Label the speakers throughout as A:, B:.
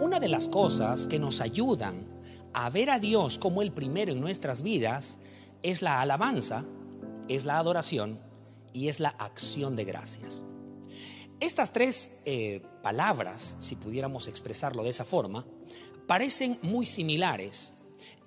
A: Una de las cosas que nos ayudan a ver a Dios como el primero en nuestras vidas es la alabanza, es la adoración y es la acción de gracias. Estas tres eh, palabras, si pudiéramos expresarlo de esa forma, parecen muy similares.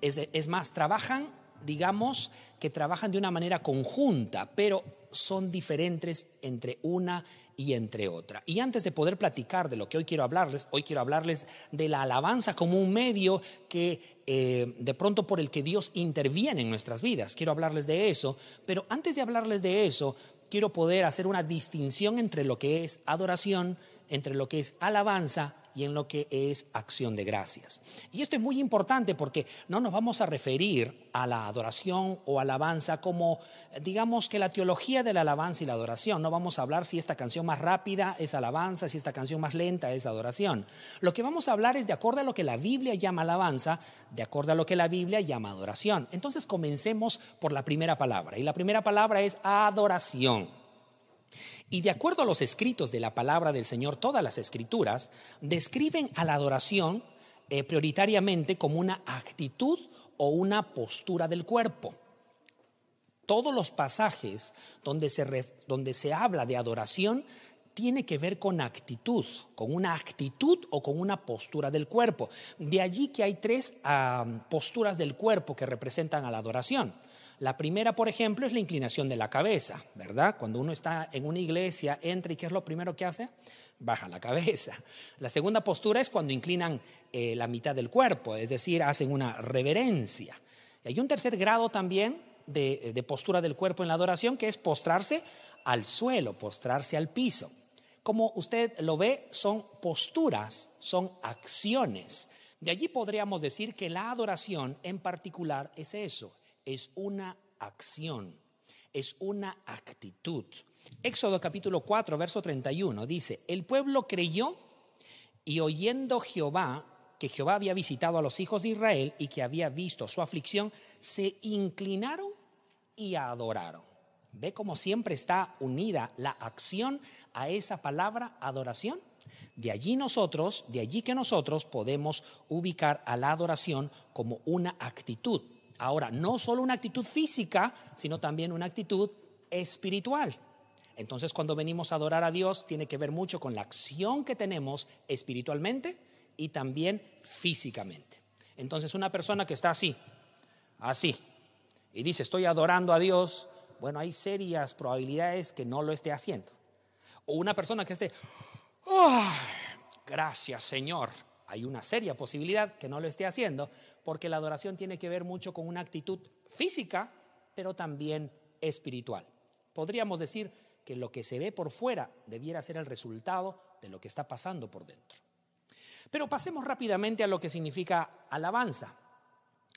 A: Es, es más, trabajan, digamos, que trabajan de una manera conjunta, pero son diferentes entre una y entre otra. Y antes de poder platicar de lo que hoy quiero hablarles, hoy quiero hablarles de la alabanza como un medio que eh, de pronto por el que Dios interviene en nuestras vidas. Quiero hablarles de eso, pero antes de hablarles de eso, quiero poder hacer una distinción entre lo que es adoración, entre lo que es alabanza y en lo que es acción de gracias. Y esto es muy importante porque no nos vamos a referir a la adoración o alabanza como, digamos que la teología de la alabanza y la adoración. No vamos a hablar si esta canción más rápida es alabanza, si esta canción más lenta es adoración. Lo que vamos a hablar es de acuerdo a lo que la Biblia llama alabanza, de acuerdo a lo que la Biblia llama adoración. Entonces comencemos por la primera palabra. Y la primera palabra es adoración. Y de acuerdo a los escritos de la palabra del Señor, todas las escrituras describen a la adoración eh, prioritariamente como una actitud o una postura del cuerpo. Todos los pasajes donde se, donde se habla de adoración tiene que ver con actitud, con una actitud o con una postura del cuerpo. De allí que hay tres ah, posturas del cuerpo que representan a la adoración. La primera, por ejemplo, es la inclinación de la cabeza, ¿verdad? Cuando uno está en una iglesia, entra y ¿qué es lo primero que hace? Baja la cabeza. La segunda postura es cuando inclinan eh, la mitad del cuerpo, es decir, hacen una reverencia. Hay un tercer grado también de, de postura del cuerpo en la adoración, que es postrarse al suelo, postrarse al piso. Como usted lo ve, son posturas, son acciones. De allí podríamos decir que la adoración en particular es eso, es una acción, es una actitud. Éxodo capítulo 4, verso 31 dice, el pueblo creyó y oyendo Jehová, que Jehová había visitado a los hijos de Israel y que había visto su aflicción, se inclinaron y adoraron. ¿Ve cómo siempre está unida la acción a esa palabra adoración? De allí nosotros, de allí que nosotros podemos ubicar a la adoración como una actitud, Ahora, no solo una actitud física, sino también una actitud espiritual. Entonces, cuando venimos a adorar a Dios, tiene que ver mucho con la acción que tenemos espiritualmente y también físicamente. Entonces, una persona que está así, así, y dice, estoy adorando a Dios, bueno, hay serias probabilidades que no lo esté haciendo. O una persona que esté, gracias Señor, hay una seria posibilidad que no lo esté haciendo, porque la adoración tiene que ver mucho con una actitud física, pero también espiritual. Podríamos decir que lo que se ve por fuera debiera ser el resultado de lo que está pasando por dentro. Pero pasemos rápidamente a lo que significa alabanza,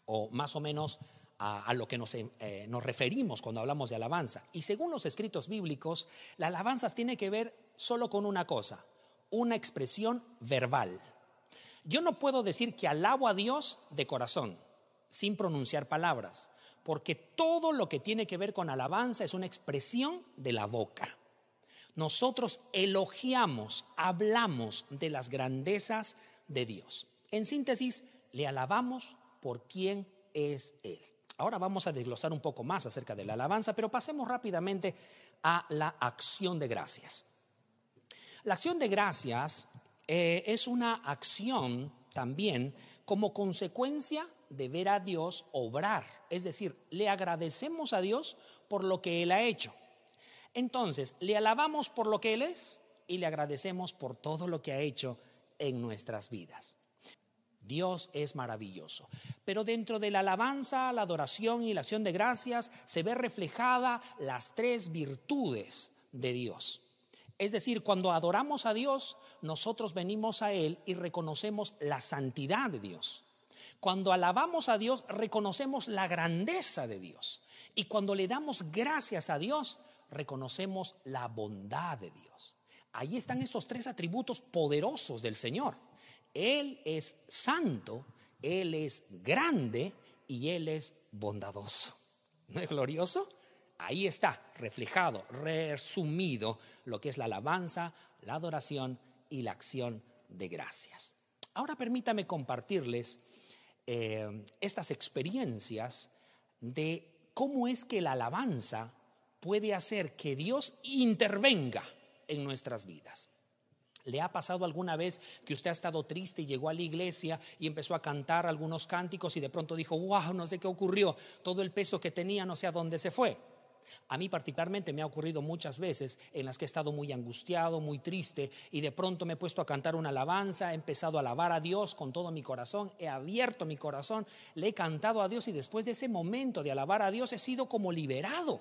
A: o más o menos a, lo que nos, eh, nos referimos cuando hablamos de alabanza. Y según los escritos bíblicos, la alabanza tiene que ver solo con una cosa, una expresión verbal. Yo no puedo decir que alabo a Dios de corazón, sin pronunciar palabras, porque todo lo que tiene que ver con alabanza es una expresión de la boca. Nosotros elogiamos, hablamos de las grandezas de Dios. En síntesis, le alabamos por quién es Él. Ahora vamos a desglosar un poco más acerca de la alabanza, pero pasemos rápidamente a la acción de gracias. La acción de gracias eh, es una acción también como consecuencia de ver a Dios obrar. Es decir, le agradecemos a Dios por lo que Él ha hecho. Entonces, le alabamos por lo que Él es y le agradecemos por todo lo que ha hecho en nuestras vidas. Dios es maravilloso. Pero dentro de la alabanza, la adoración y la acción de gracias se ve reflejada las tres virtudes de Dios. Es decir, cuando adoramos a Dios, nosotros venimos a Él y reconocemos la santidad de Dios. Cuando alabamos a Dios, reconocemos la grandeza de Dios. Y cuando le damos gracias a Dios, reconocemos la bondad de Dios. Ahí están estos tres atributos poderosos del Señor. Él es santo Él es grande y Él es bondadoso. ¿No es glorioso? Ahí está reflejado, resumido lo que es la alabanza, la adoración y la acción de gracias. Ahora permítame compartirles eh, estas experiencias de cómo es que la alabanza puede hacer que Dios intervenga en nuestras vidas. ¿Le ha pasado alguna vez que usted ha estado triste y llegó a la iglesia y empezó a cantar algunos cánticos y de pronto dijo, wow, no sé qué ocurrió, todo el peso que tenía no sé a dónde se fue? A mí particularmente me ha ocurrido muchas veces en las que he estado muy angustiado, muy triste y de pronto me he puesto a cantar una alabanza, he empezado a alabar a Dios con todo mi corazón, he abierto mi corazón, le he cantado a Dios y después de ese momento de alabar a Dios he sido como liberado.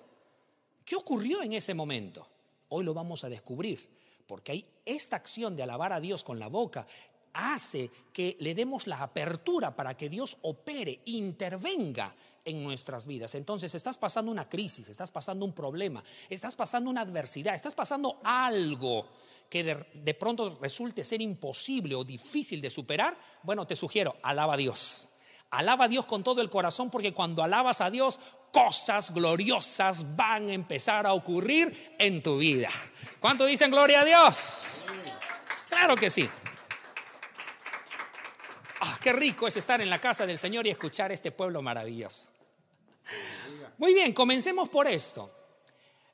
A: ¿Qué ocurrió en ese momento? Hoy lo vamos a descubrir, porque hay esta acción de alabar a Dios con la boca hace que le demos la apertura para que Dios opere, intervenga en nuestras vidas. Entonces, estás pasando una crisis, estás pasando un problema, estás pasando una adversidad, estás pasando algo que de, pronto resulte ser imposible o difícil de superar. Bueno, te sugiero, alaba a Dios. Alaba a Dios con todo el corazón porque cuando alabas a Dios, cosas gloriosas van a empezar a ocurrir en tu vida. ¿Cuánto dicen gloria a Dios? Claro que sí. Qué rico es estar en la casa del Señor y escuchar este pueblo maravilloso. Muy bien, comencemos por esto.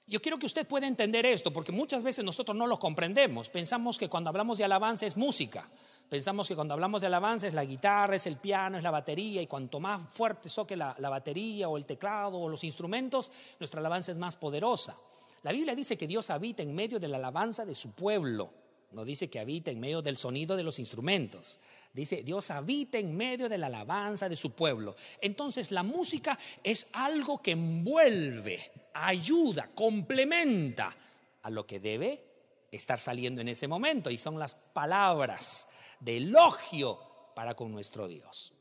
A: Yo quiero que usted pueda entender esto, porque muchas veces nosotros no lo comprendemos. Pensamos que cuando hablamos de alabanza es música. Pensamos que cuando hablamos de alabanza es la guitarra, es el piano, es la batería, y cuanto más fuerte soque la, la batería o el teclado o los instrumentos, nuestra alabanza es más poderosa. La Biblia dice que Dios habita en medio de la alabanza de su pueblo. No dice que habita en medio del sonido de los instrumentos. Dice, Dios habita en medio de la alabanza de su pueblo. Entonces la música es algo que envuelve, ayuda, complementa a lo que debe estar saliendo en ese momento. Y son las palabras de elogio para con nuestro Dios.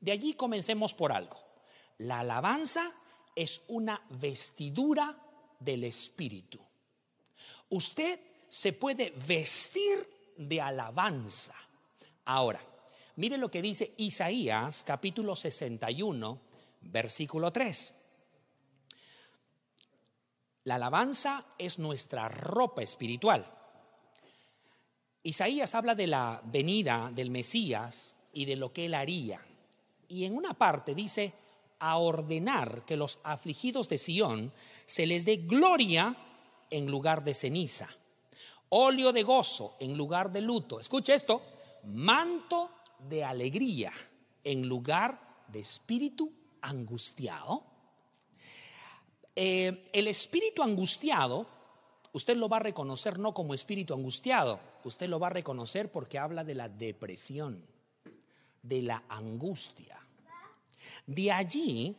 A: De allí comencemos por algo. La alabanza es una vestidura del Espíritu. Usted se puede vestir de alabanza. Ahora, mire lo que dice Isaías capítulo 61, versículo 3. La alabanza es nuestra ropa espiritual. Isaías habla de la venida del Mesías y de lo que él haría. Y en una parte dice, a ordenar que los afligidos de Sión se les dé gloria en lugar de ceniza óleo de gozo en lugar de luto. Escuche esto, manto de alegría en lugar de espíritu angustiado. Eh, el espíritu angustiado, usted lo va a reconocer no como espíritu angustiado, usted lo va a reconocer porque habla de la depresión, de la angustia. De allí,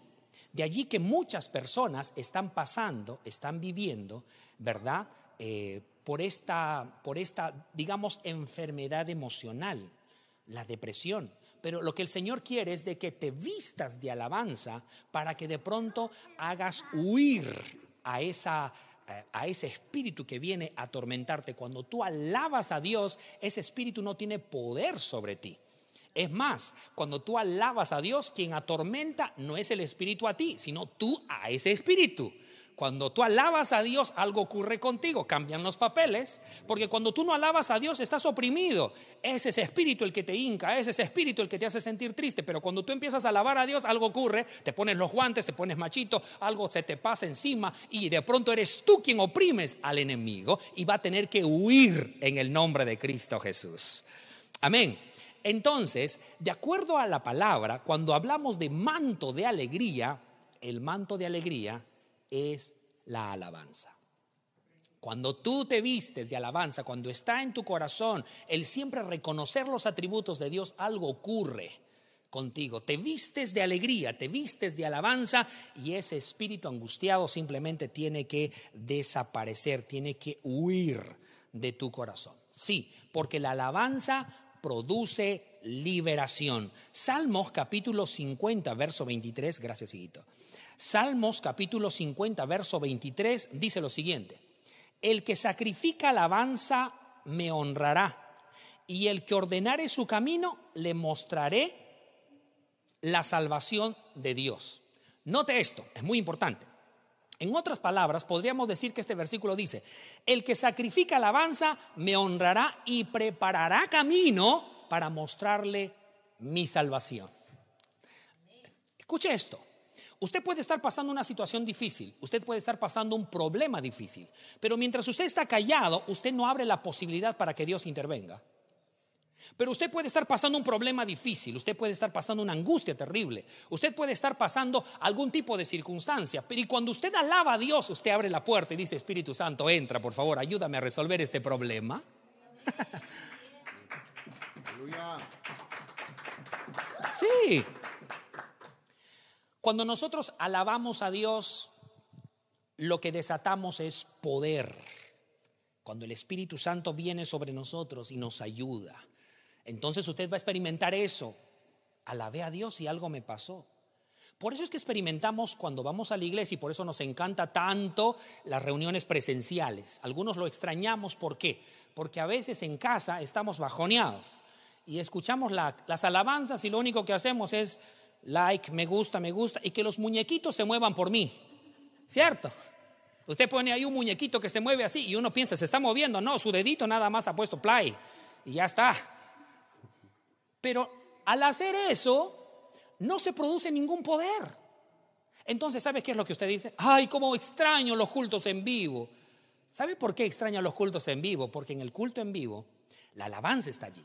A: de allí que muchas personas están pasando, están viviendo, ¿verdad? Eh, por esta, por esta, digamos, enfermedad emocional, la depresión. Pero lo que el Señor quiere es de que te vistas de alabanza para que de pronto hagas huir a esa a ese espíritu que viene a atormentarte. Cuando tú alabas a Dios, ese espíritu no tiene poder sobre ti. Es más, cuando tú alabas a Dios, quien atormenta no es el espíritu a ti, sino tú a ese espíritu. Cuando tú alabas a Dios, algo ocurre contigo, cambian los papeles, porque cuando tú no alabas a Dios, estás oprimido. Es ese espíritu el que te hinca, es ese espíritu el que te hace sentir triste, pero cuando tú empiezas a alabar a Dios, algo ocurre, te pones los guantes, te pones machito, algo se te pasa encima y de pronto eres tú quien oprimes al enemigo y va a tener que huir en el nombre de Cristo Jesús. Amén. Entonces, de acuerdo a la palabra, cuando hablamos de manto de alegría, el manto de alegría es la alabanza. Cuando tú te vistes de alabanza, cuando está en tu corazón el siempre reconocer los atributos de Dios, algo ocurre contigo. Te vistes de alegría, te vistes de alabanza y ese espíritu angustiado simplemente tiene que desaparecer, tiene que huir de tu corazón. Sí, porque la alabanza produce liberación. Salmos capítulo 50, verso 23, gracias hijito. Salmos capítulo 50, verso 23 dice lo siguiente, el que sacrifica alabanza me honrará, y el que ordenare su camino le mostraré la salvación de Dios. Note esto, es muy importante. En otras palabras, podríamos decir que este versículo dice, el que sacrifica alabanza me honrará y preparará camino para mostrarle mi salvación. Escuche esto. Usted puede estar pasando una situación difícil, usted puede estar pasando un problema difícil, pero mientras usted está callado, usted no abre la posibilidad para que Dios intervenga. Pero usted puede estar pasando un problema difícil, usted puede estar pasando una angustia terrible, usted puede estar pasando algún tipo de circunstancia, pero y cuando usted alaba a Dios, usted abre la puerta y dice, Espíritu Santo, entra, por favor, ayúdame a resolver este problema. sí. Cuando nosotros alabamos a Dios, lo que desatamos es poder. Cuando el Espíritu Santo viene sobre nosotros y nos ayuda. Entonces usted va a experimentar eso. Alabé a Dios y algo me pasó. Por eso es que experimentamos cuando vamos a la iglesia y por eso nos encanta tanto las reuniones presenciales. Algunos lo extrañamos, ¿por qué? Porque a veces en casa estamos bajoneados y escuchamos las alabanzas y lo único que hacemos es like, me gusta, me gusta y que los muñequitos se muevan por mí. ¿Cierto? Usted pone ahí un muñequito que se mueve así y uno piensa, se está moviendo. No, su dedito nada más ha puesto play y ya está. Pero al hacer eso, no se produce ningún poder. Entonces, ¿sabe qué es lo que usted dice? Ay, cómo extraño los cultos en vivo. ¿Sabe por qué extraño los cultos en vivo? Porque en el culto en vivo, la alabanza está allí.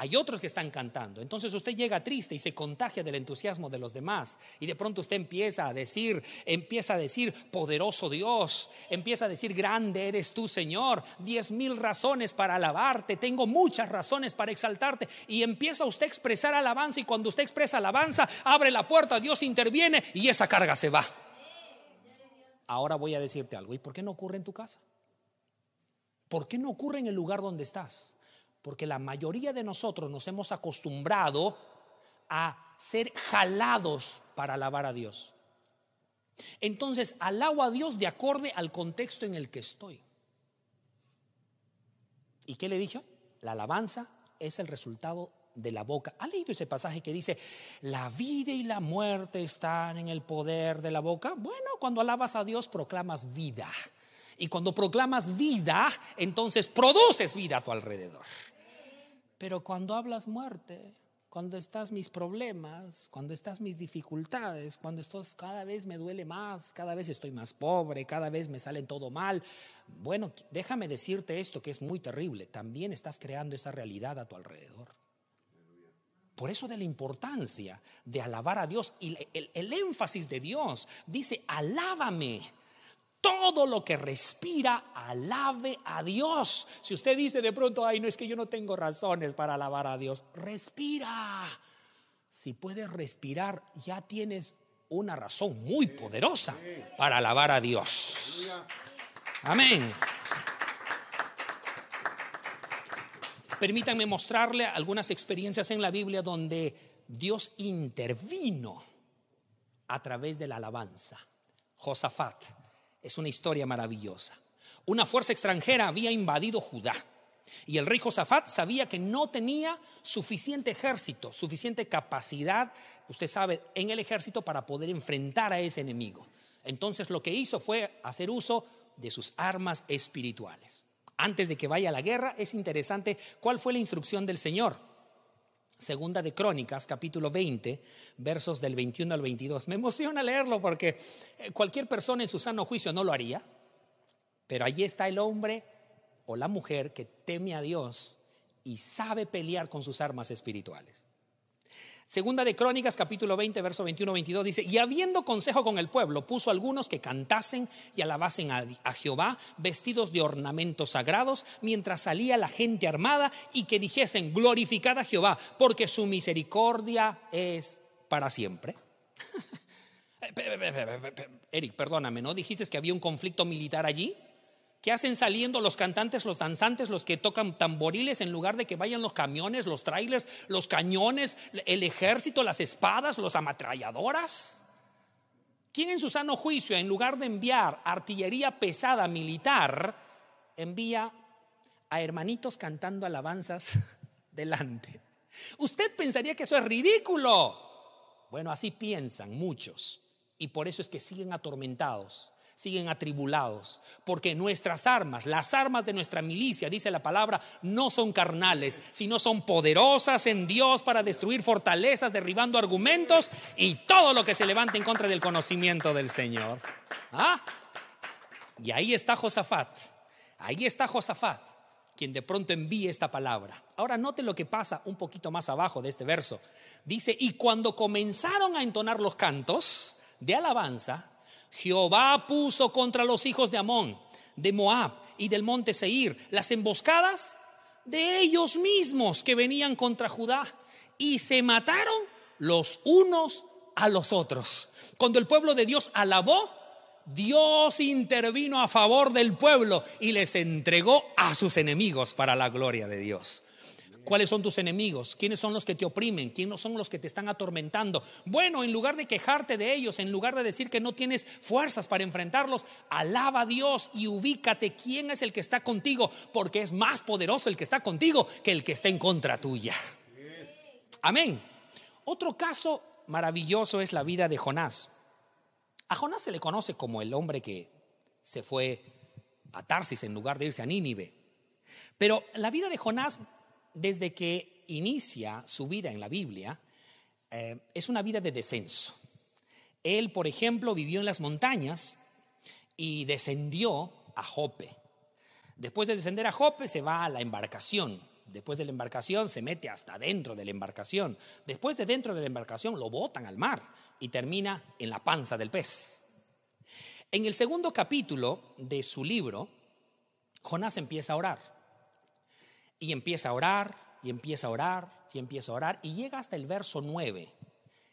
A: Hay otros que están cantando. Entonces usted llega triste y se contagia del entusiasmo de los demás. Y de pronto usted empieza a decir, empieza a decir, poderoso Dios, empieza a decir, grande eres tú, Señor. Diez mil razones para alabarte. Tengo muchas razones para exaltarte. Y empieza usted a expresar alabanza. Y cuando usted expresa alabanza, abre la puerta, Dios interviene y esa carga se va. Ahora voy a decirte algo. ¿Y por qué no ocurre en tu casa? ¿Por qué no ocurre en el lugar donde estás? Porque la mayoría de nosotros nos hemos acostumbrado a ser jalados para alabar a Dios. Entonces, alabo a Dios de acorde al contexto en el que estoy. ¿Y qué le dije? La alabanza es el resultado de la boca. ¿Ha leído ese pasaje que dice, la vida y la muerte están en el poder de la boca? Bueno, cuando alabas a Dios proclamas vida. Y cuando proclamas vida, entonces produces vida a tu alrededor. Pero cuando hablas muerte, cuando estás mis problemas, cuando estás mis dificultades, cuando estás cada vez me duele más, cada vez estoy más pobre, cada vez me sale todo mal. Bueno, déjame decirte esto que es muy terrible. También estás creando esa realidad a tu alrededor. Por eso de la importancia de alabar a Dios y el, el énfasis de Dios dice, alábame todo lo que respira, alabe a Dios. Si usted dice de pronto, ay, no es que yo no tengo razones para alabar a Dios, respira. Si puedes respirar, ya tienes una razón muy poderosa para alabar a Dios. Amén. Permítanme mostrarle algunas experiencias en la Biblia donde Dios intervino a través de la alabanza. Josafat es una historia maravillosa. Una fuerza extranjera había invadido Judá. Y el rey Josafat sabía que no tenía suficiente ejército, suficiente capacidad, usted sabe, en el ejército para poder enfrentar a ese enemigo. Entonces lo que hizo fue hacer uso de sus armas espirituales. Antes de que vaya a la guerra, es interesante cuál fue la instrucción del Señor. Segunda de Crónicas, capítulo 20, versos del 21 al 22. Me emociona leerlo porque eh, cualquier persona en su sano juicio no lo haría, pero allí está el hombre o la mujer que teme a Dios y sabe pelear con sus armas espirituales. Segunda de Crónicas, capítulo 20, verso 21-22 dice, y habiendo consejo con el pueblo, puso algunos que cantasen y alabasen a, a, Jehová, vestidos de ornamentos sagrados, mientras salía la gente armada, y que dijesen, glorificad a Jehová, porque su misericordia es para siempre. Eric, perdóname, ¿no dijiste que había un conflicto militar allí? ¿Qué hacen saliendo los cantantes, los danzantes, los que tocan tamboriles en lugar de que vayan los camiones, los trailers, los cañones, el ejército, las espadas, los ametralladoras? ¿Quién en su sano juicio, en lugar de enviar artillería pesada militar, envía a hermanitos cantando alabanzas delante? Usted pensaría que eso es ridículo. Bueno, así piensan muchos y por eso es que siguen atormentados, siguen atribulados, porque nuestras armas, las armas de nuestra milicia, dice la palabra, no son carnales, sino son poderosas en Dios para destruir fortalezas, derribando argumentos y todo lo que se levante en contra del conocimiento del Señor. ¿Ah? Y ahí está Josafat, ahí está Josafat, quien de pronto envíe esta palabra. Ahora note lo que pasa un poquito más abajo de este verso. Dice, y cuando comenzaron a entonar los cantos de alabanza, Jehová puso contra los hijos de Amón, de Moab y del monte Seir las emboscadas de ellos mismos que venían contra Judá y se mataron los unos a los otros. Cuando el pueblo de Dios alabó, Dios intervino a favor del pueblo y les entregó a sus enemigos para la gloria de Dios. ¿Cuáles son tus enemigos? ¿Quiénes son los que te oprimen? ¿Quiénes son los que te están atormentando? Bueno, en lugar de quejarte de ellos, en lugar de decir que no tienes fuerzas para enfrentarlos, alaba a Dios y ubícate quién es el que está contigo, porque es más poderoso el que está contigo que el que está en contra tuya. Amén. Otro caso maravilloso es la vida de Jonás. A Jonás se le conoce como el hombre que se fue a Tarsis en lugar de irse a Nínive. Pero la vida de Jonás desde que inicia su vida en la Biblia, eh, es una vida de descenso. Él, por ejemplo, vivió en las montañas y descendió a Jope. Después de descender a Jope, se va a la embarcación. Después de la embarcación se mete hasta dentro de la embarcación. Después de dentro de la embarcación lo botan al mar y termina en la panza del pez. En el segundo capítulo de su libro, Jonás empieza a orar. Y empieza a orar, y empieza a orar, y empieza a orar, y llega hasta el verso 9.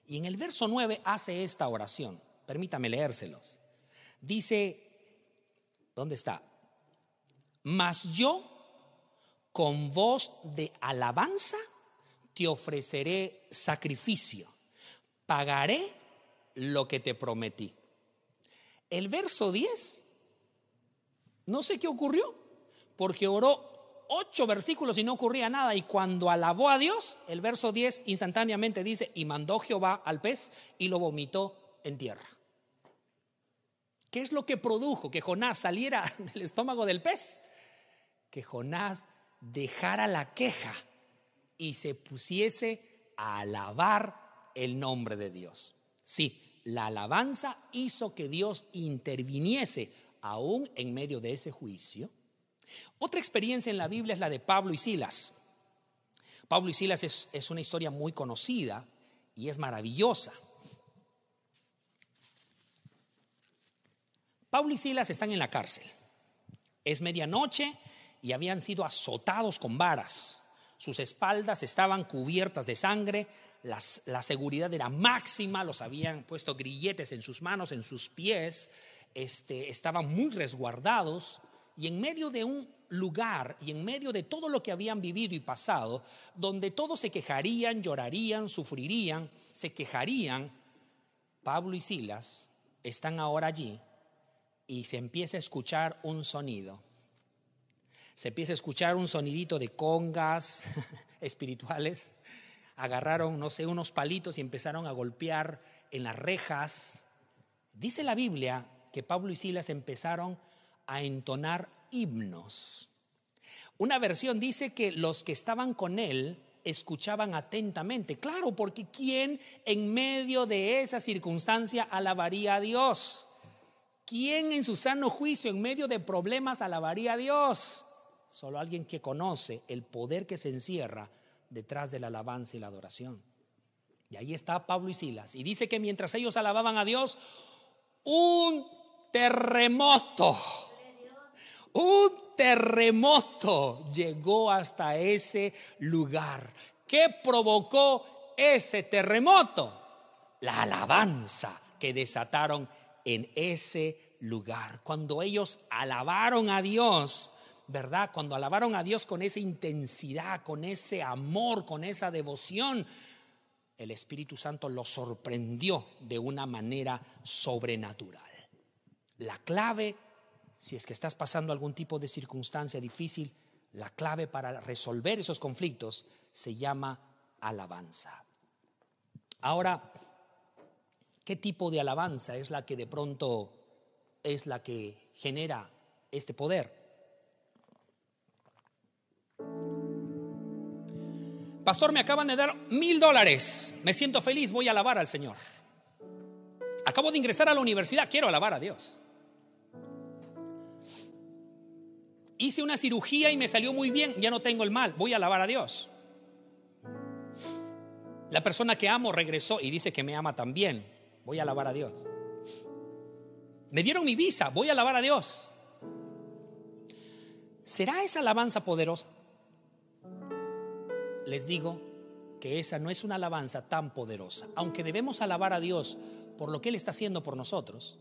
A: Y en el verso 9 hace esta oración. Permítame leérselos. Dice, ¿dónde está? Mas yo, con voz de alabanza, te ofreceré sacrificio. Pagaré lo que te prometí. El verso 10, no sé qué ocurrió, porque oró ocho versículos y no ocurría nada. Y cuando alabó a Dios, el verso 10 instantáneamente dice, y mandó Jehová al pez y lo vomitó en tierra. ¿Qué es lo que produjo que Jonás saliera del estómago del pez? Que Jonás dejara la queja y se pusiese a alabar el nombre de Dios. Sí, la alabanza hizo que Dios interviniese aún en medio de ese juicio otra experiencia en la Biblia es la de Pablo y Silas. Pablo y Silas es, una historia muy conocida y es maravillosa. Pablo y Silas están en la cárcel. Es medianoche y habían sido azotados con varas. Sus espaldas estaban cubiertas de sangre, la seguridad era máxima, los habían puesto grilletes en sus manos, en sus pies, este, estaban muy resguardados y en medio de un lugar y en medio de todo lo que habían vivido y pasado, donde todos se quejarían, llorarían, sufrirían, se quejarían, Pablo y Silas están ahora allí y se empieza a escuchar un sonido. Se empieza a escuchar un sonidito de congas espirituales. Agarraron, no sé, unos palitos y empezaron a golpear en las rejas. Dice la Biblia que Pablo y Silas empezaron a entonar himnos. Una versión dice que los que estaban con él escuchaban atentamente. Claro, porque ¿quién en medio de esa circunstancia alabaría a Dios? ¿Quién en su sano juicio, en medio de problemas, alabaría a Dios? Solo alguien que conoce el poder que se encierra detrás de la alabanza y la adoración. Y ahí está Pablo y Silas. Y dice que mientras ellos alababan a Dios, un terremoto un terremoto llegó hasta ese lugar. ¿Qué provocó ese terremoto? La alabanza que desataron en ese lugar. Cuando ellos alabaron a Dios, ¿verdad? Cuando alabaron a Dios con esa intensidad, con ese amor, con esa devoción, el Espíritu Santo los sorprendió de una manera sobrenatural. La clave si es que estás pasando algún tipo de circunstancia difícil, la clave para resolver esos conflictos se llama alabanza. Ahora, ¿Qué tipo de alabanza es la que de pronto es la que genera este poder? Pastor, me acaban de dar mil dólares. Me siento feliz, voy a alabar al Señor. Acabo de ingresar a la universidad, quiero alabar a Dios. Hice una cirugía y me salió muy bien, ya no tengo el mal, voy a alabar a Dios. La persona que amo regresó y dice que me ama también, voy a alabar a Dios. Me dieron mi visa, voy a alabar a Dios. ¿Será esa alabanza poderosa? les digo que esa no es una alabanza tan poderosa, aunque debemos alabar a Dios por lo que Él está haciendo por nosotros,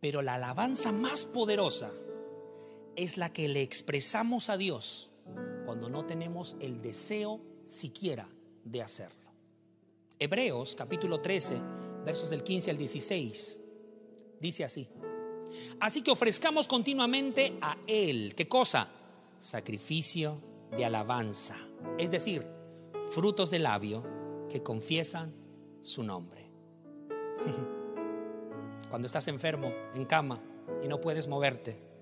A: pero la alabanza más poderosa es la que le expresamos a Dios cuando no tenemos el deseo siquiera de hacerlo. Hebreos capítulo 13, versos del 15 al 16, dice así. Así que ofrezcamos continuamente a Él, ¿qué cosa? Sacrificio de alabanza, es decir, frutos de labio que confiesan su nombre. Cuando estás enfermo, en cama y no puedes moverte,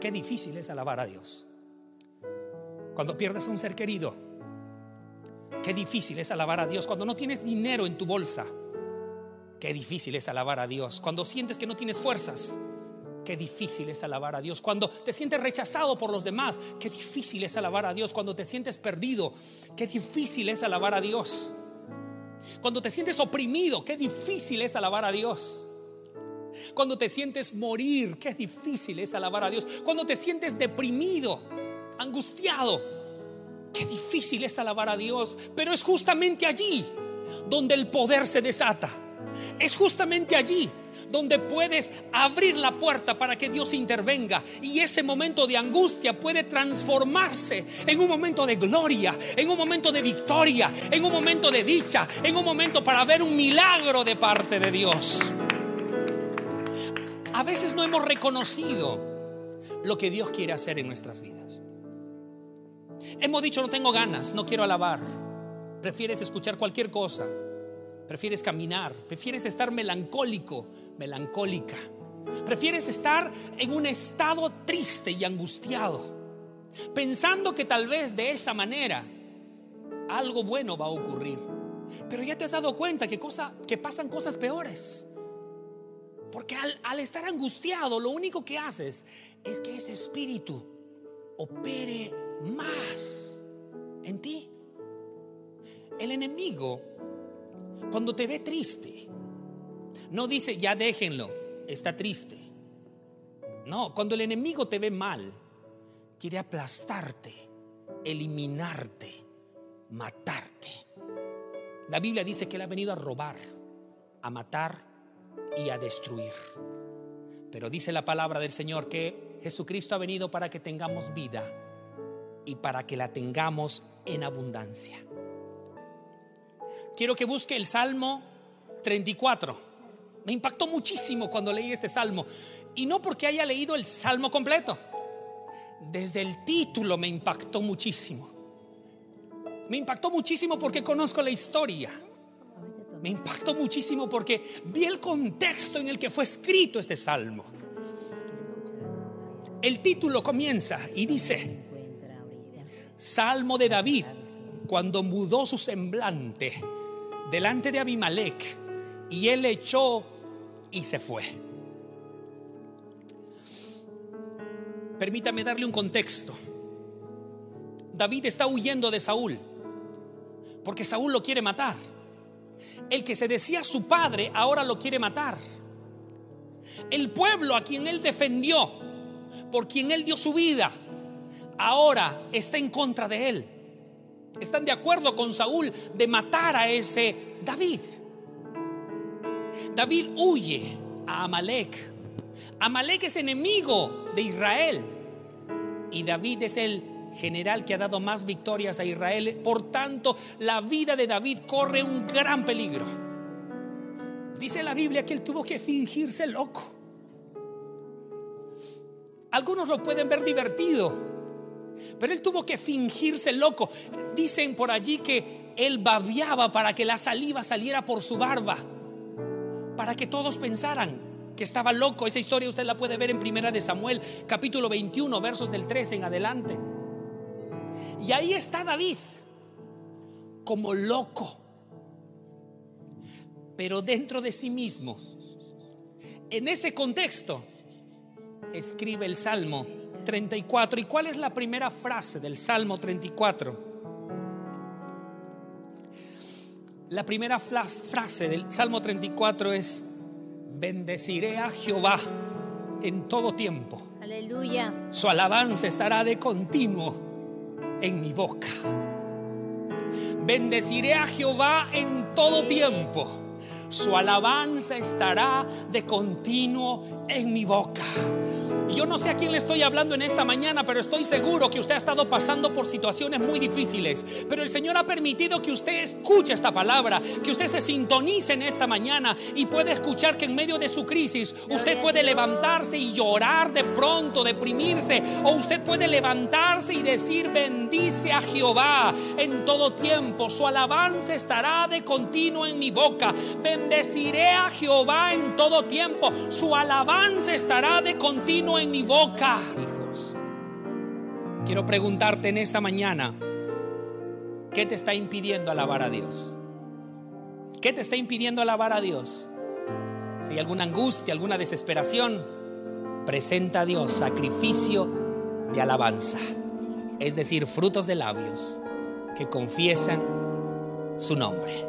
A: qué difícil es alabar a Dios. Cuando pierdes a un ser querido, qué difícil es alabar a Dios. Cuando no tienes dinero en tu bolsa, qué difícil es alabar a Dios. Cuando sientes que no tienes fuerzas, Qué difícil es alabar a Dios. Cuando te sientes rechazado por los demás, qué difícil es alabar a Dios. Cuando te sientes perdido, qué difícil es alabar a Dios. Cuando te sientes oprimido, qué difícil es alabar a Dios. Cuando te sientes morir, qué difícil es alabar a Dios. Cuando te sientes deprimido, angustiado, qué difícil es alabar a Dios. Pero es justamente allí donde el poder se desata. Es justamente allí donde puedes abrir la puerta para que Dios intervenga y ese momento de angustia puede transformarse en un momento de gloria, en un momento de victoria, en un momento de dicha, en un momento para ver un milagro de parte de Dios. A veces no hemos reconocido lo que Dios quiere hacer en nuestras vidas. Hemos dicho, no tengo ganas, no quiero alabar. Prefieres escuchar cualquier cosa Prefieres caminar, prefieres estar melancólico, melancólica. Prefieres estar en un estado triste y angustiado, pensando que tal vez de esa manera algo bueno va a ocurrir. Pero ya te has dado cuenta que, cosa, que pasan cosas peores. Porque al, estar angustiado, lo único que haces es que ese espíritu opere más en ti. El enemigo cuando te ve triste, no dice, ya déjenlo, está triste. No, cuando el enemigo te ve mal, quiere aplastarte, eliminarte, matarte. La Biblia dice que Él ha venido a robar, a matar y a destruir. Pero dice la palabra del Señor que Jesucristo ha venido para que tengamos vida y para que la tengamos en abundancia quiero que busque el Salmo 34. Me impactó muchísimo cuando leí este salmo. Y no porque haya leído el salmo completo. Desde el título me impactó muchísimo. Me impactó muchísimo porque conozco la historia. Me impactó muchísimo porque vi el contexto en el que fue escrito este salmo. El título comienza y dice, Salmo de David, cuando mudó su semblante delante de Abimelech y él echó y se fue. Permítame darle un contexto. David está huyendo de Saúl porque Saúl lo quiere matar. El que se decía su padre ahora lo quiere matar. El pueblo a quien él defendió, por quien él dio su vida, ahora está en contra de él están de acuerdo con Saúl de matar a ese David. David huye a Amalek. Amalek es enemigo de Israel. Y David es el general que ha dado más victorias a Israel. Por tanto, la vida de David corre un gran peligro. Dice la Biblia que él tuvo que fingirse loco. Algunos lo pueden ver divertido, pero él tuvo que fingirse loco. Dicen por allí que él babiaba para que la saliva saliera por su barba. para que todos pensaran que estaba loco. Esa historia usted la puede ver en Primera de Samuel, capítulo 21, versos del 13 en adelante. Y ahí está David como loco, pero dentro de sí mismo. En ese contexto, escribe el Salmo 34. ¿Y cuál es la primera frase del Salmo 34? La primera frase del Salmo 34 es, bendeciré a Jehová en todo tiempo.
B: Aleluya.
A: Su alabanza estará de continuo en mi boca. Bendeciré a Jehová en todo tiempo. Su alabanza estará de continuo en mi boca. Yo no sé a quién le estoy hablando en esta mañana, pero estoy seguro que usted ha estado pasando por situaciones muy difíciles. Pero el Señor ha permitido que usted escuche esta palabra, que usted se sintonice en esta mañana y puede escuchar que en medio de su crisis usted puede levantarse y llorar de pronto, deprimirse, o usted puede levantarse y decir, bendice a Jehová en todo tiempo, su alabanza estará de continuo en mi boca. Bendeciré a Jehová en todo tiempo, su alabanza estará de continuo en mi boca. Hijos, quiero preguntarte en esta mañana, ¿qué te está impidiendo alabar a Dios? ¿Qué te está impidiendo alabar a Dios? Si hay alguna angustia, alguna desesperación, presenta a Dios sacrificio de alabanza, es decir, frutos de labios que confiesan su nombre.